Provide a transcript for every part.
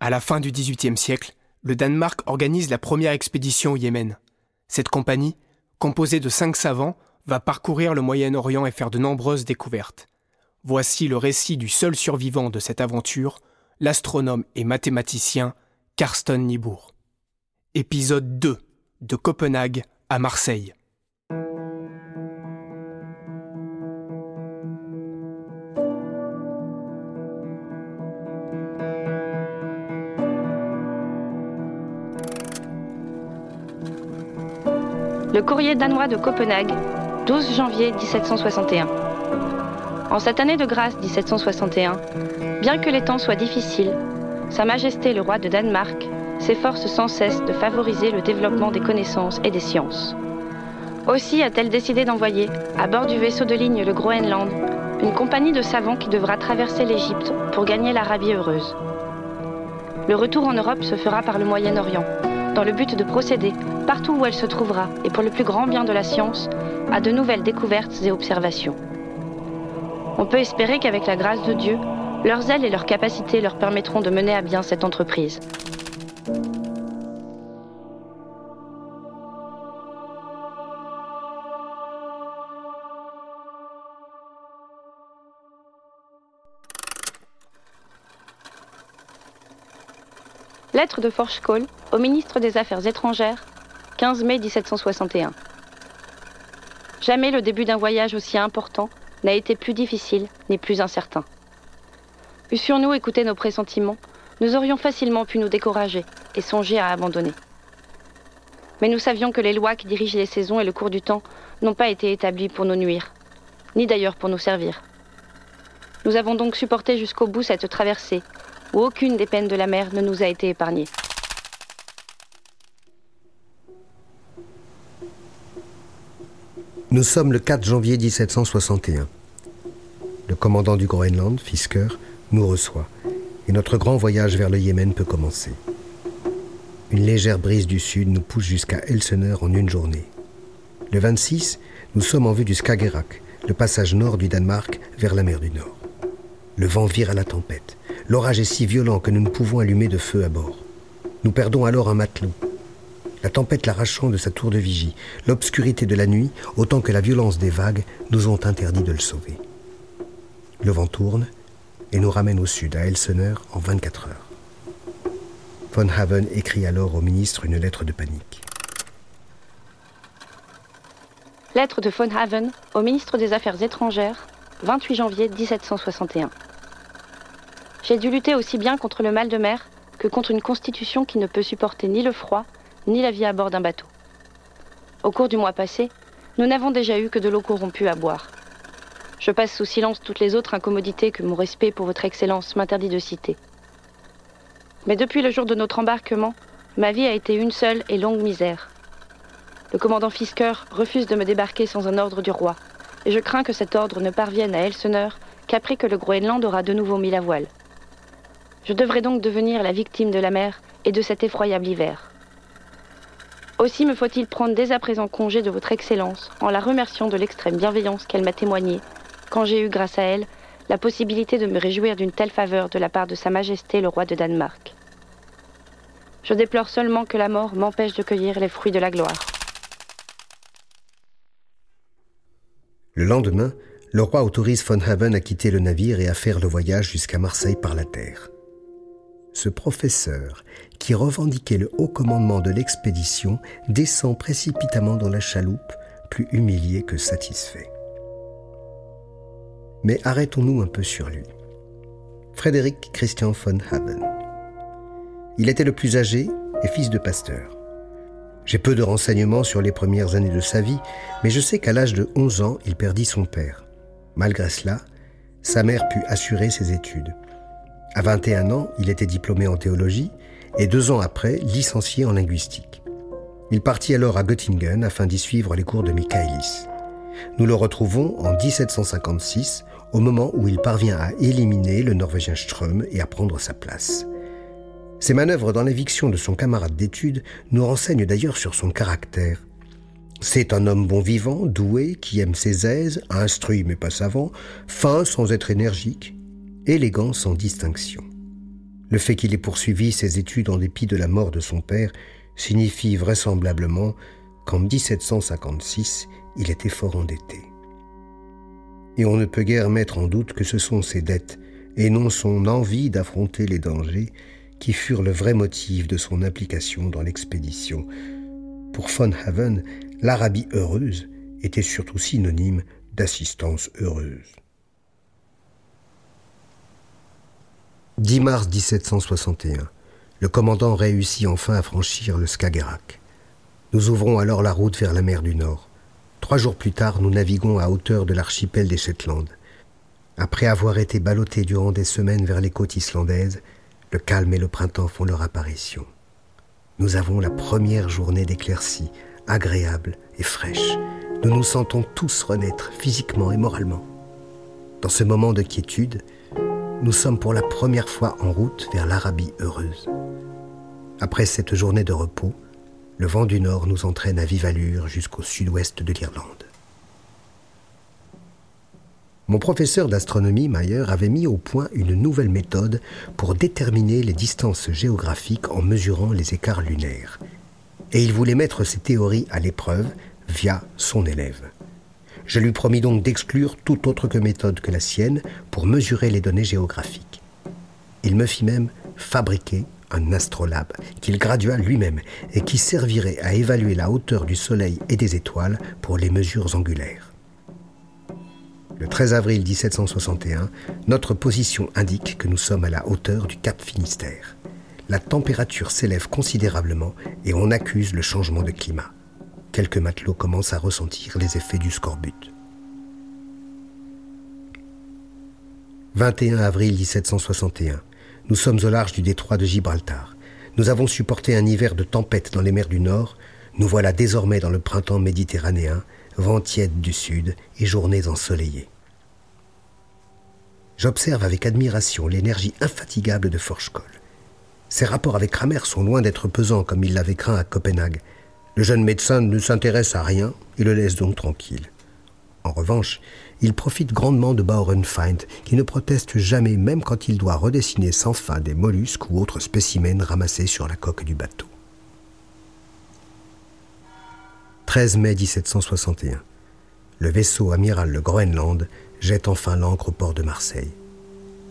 À la fin du XVIIIe siècle, le Danemark organise la première expédition au Yémen. Cette compagnie, composée de cinq savants, va parcourir le Moyen-Orient et faire de nombreuses découvertes. Voici le récit du seul survivant de cette aventure, l'astronome et mathématicien Karsten Niebuhr. Épisode 2 de Copenhague à Marseille. Le courrier danois de Copenhague, 12 janvier 1761. En cette année de grâce 1761, bien que les temps soient difficiles, Sa Majesté le roi de Danemark s'efforce sans cesse de favoriser le développement des connaissances et des sciences. Aussi a-t-elle décidé d'envoyer, à bord du vaisseau de ligne le Groenland, une compagnie de savants qui devra traverser l'Égypte pour gagner l'Arabie heureuse. Le retour en Europe se fera par le Moyen-Orient, dans le but de procéder, partout où elle se trouvera, et pour le plus grand bien de la science, à de nouvelles découvertes et observations. On peut espérer qu'avec la grâce de Dieu, leurs ailes et leurs capacités leur permettront de mener à bien cette entreprise. Lettre de Forchkoll au ministre des Affaires étrangères, 15 mai 1761. Jamais le début d'un voyage aussi important n'a été plus difficile ni plus incertain. Eussions-nous écouté nos pressentiments, nous aurions facilement pu nous décourager et songer à abandonner. Mais nous savions que les lois qui dirigent les saisons et le cours du temps n'ont pas été établies pour nous nuire, ni d'ailleurs pour nous servir. Nous avons donc supporté jusqu'au bout cette traversée aucune des peines de la mer ne nous a été épargnée. Nous sommes le 4 janvier 1761. Le commandant du Groenland, Fisker, nous reçoit et notre grand voyage vers le Yémen peut commencer. Une légère brise du sud nous pousse jusqu'à Elseneur en une journée. Le 26, nous sommes en vue du Skagerrak, le passage nord du Danemark vers la mer du Nord. Le vent vire à la tempête. L'orage est si violent que nous ne pouvons allumer de feu à bord. Nous perdons alors un matelot. La tempête l'arrachant de sa tour de vigie, l'obscurité de la nuit, autant que la violence des vagues, nous ont interdit de le sauver. Le vent tourne et nous ramène au sud, à Elseneur, en 24 heures. Von Haven écrit alors au ministre une lettre de panique. Lettre de Von Haven au ministre des Affaires étrangères, 28 janvier 1761. J'ai dû lutter aussi bien contre le mal de mer que contre une constitution qui ne peut supporter ni le froid, ni la vie à bord d'un bateau. Au cours du mois passé, nous n'avons déjà eu que de l'eau corrompue à boire. Je passe sous silence toutes les autres incommodités que mon respect pour votre Excellence m'interdit de citer. Mais depuis le jour de notre embarquement, ma vie a été une seule et longue misère. Le commandant Fisker refuse de me débarquer sans un ordre du roi, et je crains que cet ordre ne parvienne à Elseneur qu'après que le Groenland aura de nouveau mis la voile. Je devrais donc devenir la victime de la mer et de cet effroyable hiver. Aussi me faut-il prendre dès à présent congé de votre Excellence en la remerciant de l'extrême bienveillance qu'elle m'a témoignée quand j'ai eu, grâce à elle, la possibilité de me réjouir d'une telle faveur de la part de Sa Majesté le roi de Danemark. Je déplore seulement que la mort m'empêche de cueillir les fruits de la gloire. Le lendemain, le roi autorise von Haven à quitter le navire et à faire le voyage jusqu'à Marseille par la terre ce professeur, qui revendiquait le haut commandement de l'expédition, descend précipitamment dans la chaloupe, plus humilié que satisfait. Mais arrêtons-nous un peu sur lui. Frédéric Christian von Haven. Il était le plus âgé et fils de pasteur. J'ai peu de renseignements sur les premières années de sa vie, mais je sais qu'à l'âge de 11 ans, il perdit son père. Malgré cela, sa mère put assurer ses études. À 21 ans, il était diplômé en théologie et deux ans après, licencié en linguistique. Il partit alors à Göttingen afin d'y suivre les cours de Michaelis. Nous le retrouvons en 1756, au moment où il parvient à éliminer le Norvégien Ström et à prendre sa place. Ses manœuvres dans l'éviction de son camarade d'études nous renseignent d'ailleurs sur son caractère. C'est un homme bon vivant, doué, qui aime ses aises, instruit mais pas savant, fin sans être énergique, élégant sans distinction. Le fait qu'il ait poursuivi ses études en dépit de la mort de son père signifie vraisemblablement qu'en 1756, il était fort endetté. Et on ne peut guère mettre en doute que ce sont ses dettes et non son envie d'affronter les dangers qui furent le vrai motif de son implication dans l'expédition. Pour von Haven, l'Arabie heureuse était surtout synonyme d'assistance heureuse. 10 mars 1761. Le commandant réussit enfin à franchir le Skagerrak. Nous ouvrons alors la route vers la mer du Nord. Trois jours plus tard, nous naviguons à hauteur de l'archipel des Shetland. Après avoir été ballottés durant des semaines vers les côtes islandaises, le calme et le printemps font leur apparition. Nous avons la première journée d'éclaircie, agréable et fraîche. Nous nous sentons tous renaître physiquement et moralement. Dans ce moment de quiétude, nous sommes pour la première fois en route vers l'Arabie heureuse. Après cette journée de repos, le vent du nord nous entraîne à vive allure jusqu'au sud-ouest de l'Irlande. Mon professeur d'astronomie, Mayer, avait mis au point une nouvelle méthode pour déterminer les distances géographiques en mesurant les écarts lunaires. Et il voulait mettre ses théories à l'épreuve via son élève. Je lui promis donc d'exclure toute autre méthode que la sienne pour mesurer les données géographiques. Il me fit même fabriquer un astrolabe qu'il gradua lui-même et qui servirait à évaluer la hauteur du Soleil et des étoiles pour les mesures angulaires. Le 13 avril 1761, notre position indique que nous sommes à la hauteur du cap Finistère. La température s'élève considérablement et on accuse le changement de climat quelques matelots commencent à ressentir les effets du scorbut. 21 avril 1761. Nous sommes au large du détroit de Gibraltar. Nous avons supporté un hiver de tempête dans les mers du Nord. Nous voilà désormais dans le printemps méditerranéen, vent tiède du sud et journées ensoleillées. J'observe avec admiration l'énergie infatigable de Forchkoll. Ses rapports avec Kramer sont loin d'être pesants comme il l'avait craint à Copenhague. Le jeune médecin ne s'intéresse à rien et le laisse donc tranquille. En revanche, il profite grandement de Bauernfeind, qui ne proteste jamais même quand il doit redessiner sans fin des mollusques ou autres spécimens ramassés sur la coque du bateau. 13 mai 1761. Le vaisseau amiral le Groenland jette enfin l'ancre au port de Marseille.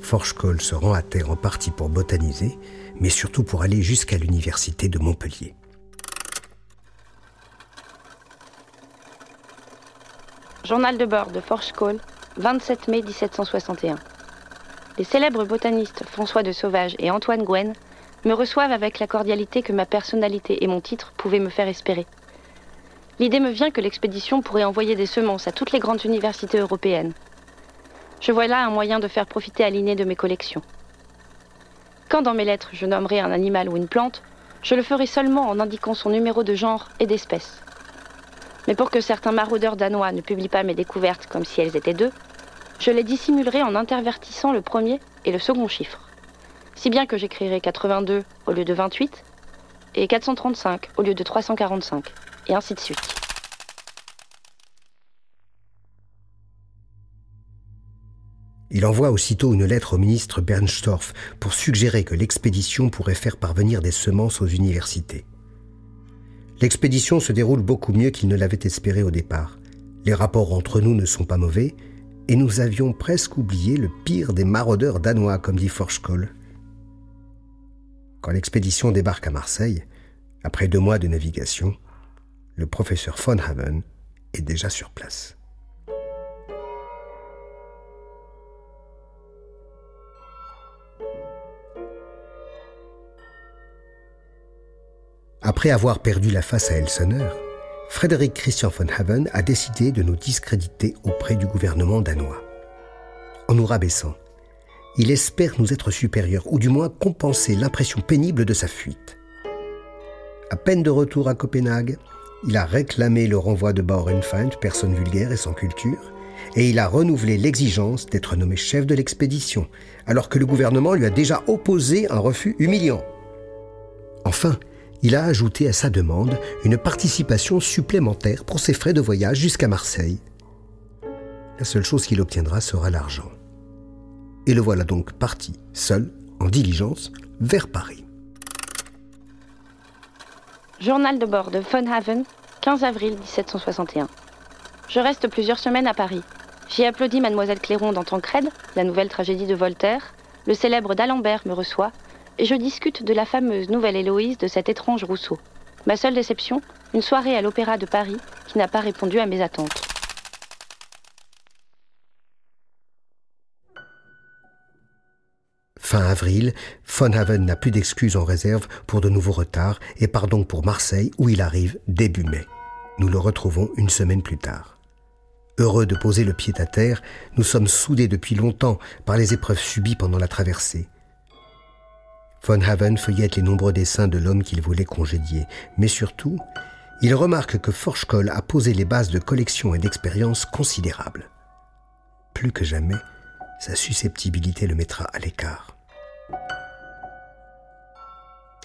Forchkoll se rend à terre en partie pour botaniser, mais surtout pour aller jusqu'à l'université de Montpellier. Journal de bord de Forchkoll, 27 mai 1761. Les célèbres botanistes François de Sauvage et Antoine Gwen me reçoivent avec la cordialité que ma personnalité et mon titre pouvaient me faire espérer. L'idée me vient que l'expédition pourrait envoyer des semences à toutes les grandes universités européennes. Je vois là un moyen de faire profiter à l'inné de mes collections. Quand dans mes lettres je nommerai un animal ou une plante, je le ferai seulement en indiquant son numéro de genre et d'espèce. Mais pour que certains maraudeurs danois ne publient pas mes découvertes comme si elles étaient deux, je les dissimulerai en intervertissant le premier et le second chiffre. Si bien que j'écrirai 82 au lieu de 28 et 435 au lieu de 345, et ainsi de suite. Il envoie aussitôt une lettre au ministre Bernstorff pour suggérer que l'expédition pourrait faire parvenir des semences aux universités. L'expédition se déroule beaucoup mieux qu'il ne l'avait espéré au départ. Les rapports entre nous ne sont pas mauvais, et nous avions presque oublié le pire des maraudeurs danois, comme dit Forchkoll. Quand l'expédition débarque à Marseille, après deux mois de navigation, le professeur von Haven est déjà sur place. Après avoir perdu la face à Elsener, Frédéric Christian von Haven a décidé de nous discréditer auprès du gouvernement danois. En nous rabaissant, il espère nous être supérieurs, ou du moins compenser l'impression pénible de sa fuite. À peine de retour à Copenhague, il a réclamé le renvoi de Bauernfeind, personne vulgaire et sans culture, et il a renouvelé l'exigence d'être nommé chef de l'expédition, alors que le gouvernement lui a déjà opposé un refus humiliant. Enfin, il a ajouté à sa demande une participation supplémentaire pour ses frais de voyage jusqu'à Marseille. La seule chose qu'il obtiendra sera l'argent. Et le voilà donc parti, seul, en diligence, vers Paris. Journal de bord de Von Haven, 15 avril 1761. Je reste plusieurs semaines à Paris. J'y applaudis Mademoiselle Clairon dans Tancred, la nouvelle tragédie de Voltaire. Le célèbre d'Alembert me reçoit je discute de la fameuse nouvelle Héloïse de cet étrange Rousseau. Ma seule déception, une soirée à l'Opéra de Paris qui n'a pas répondu à mes attentes. Fin avril, Von Haven n'a plus d'excuses en réserve pour de nouveaux retards et part donc pour Marseille où il arrive début mai. Nous le retrouvons une semaine plus tard. Heureux de poser le pied à terre, nous sommes soudés depuis longtemps par les épreuves subies pendant la traversée. Von Haven feuillette les nombreux dessins de l'homme qu'il voulait congédier, mais surtout, il remarque que Forschkoll a posé les bases de collection et d'expérience considérables. Plus que jamais, sa susceptibilité le mettra à l'écart.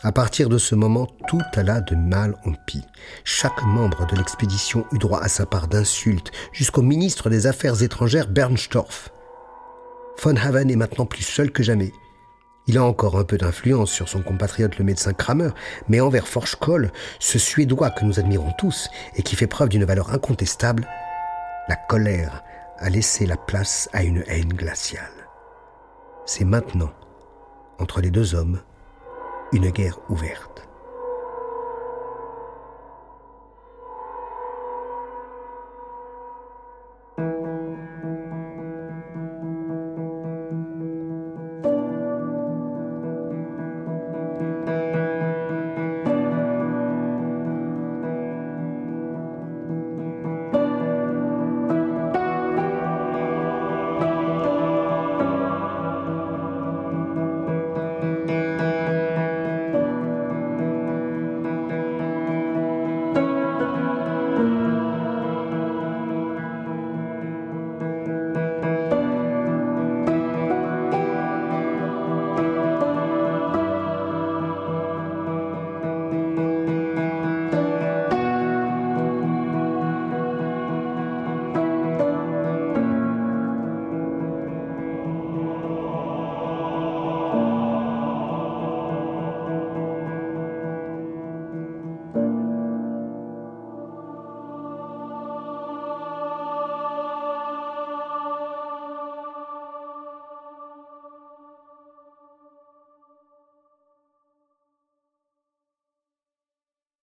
À partir de ce moment, tout alla de mal en pis. Chaque membre de l'expédition eut droit à sa part d'insultes, jusqu'au ministre des Affaires étrangères Bernstorff. Von Haven est maintenant plus seul que jamais. Il a encore un peu d'influence sur son compatriote le médecin Kramer, mais envers Forschkoll, ce Suédois que nous admirons tous et qui fait preuve d'une valeur incontestable, la colère a laissé la place à une haine glaciale. C'est maintenant, entre les deux hommes, une guerre ouverte.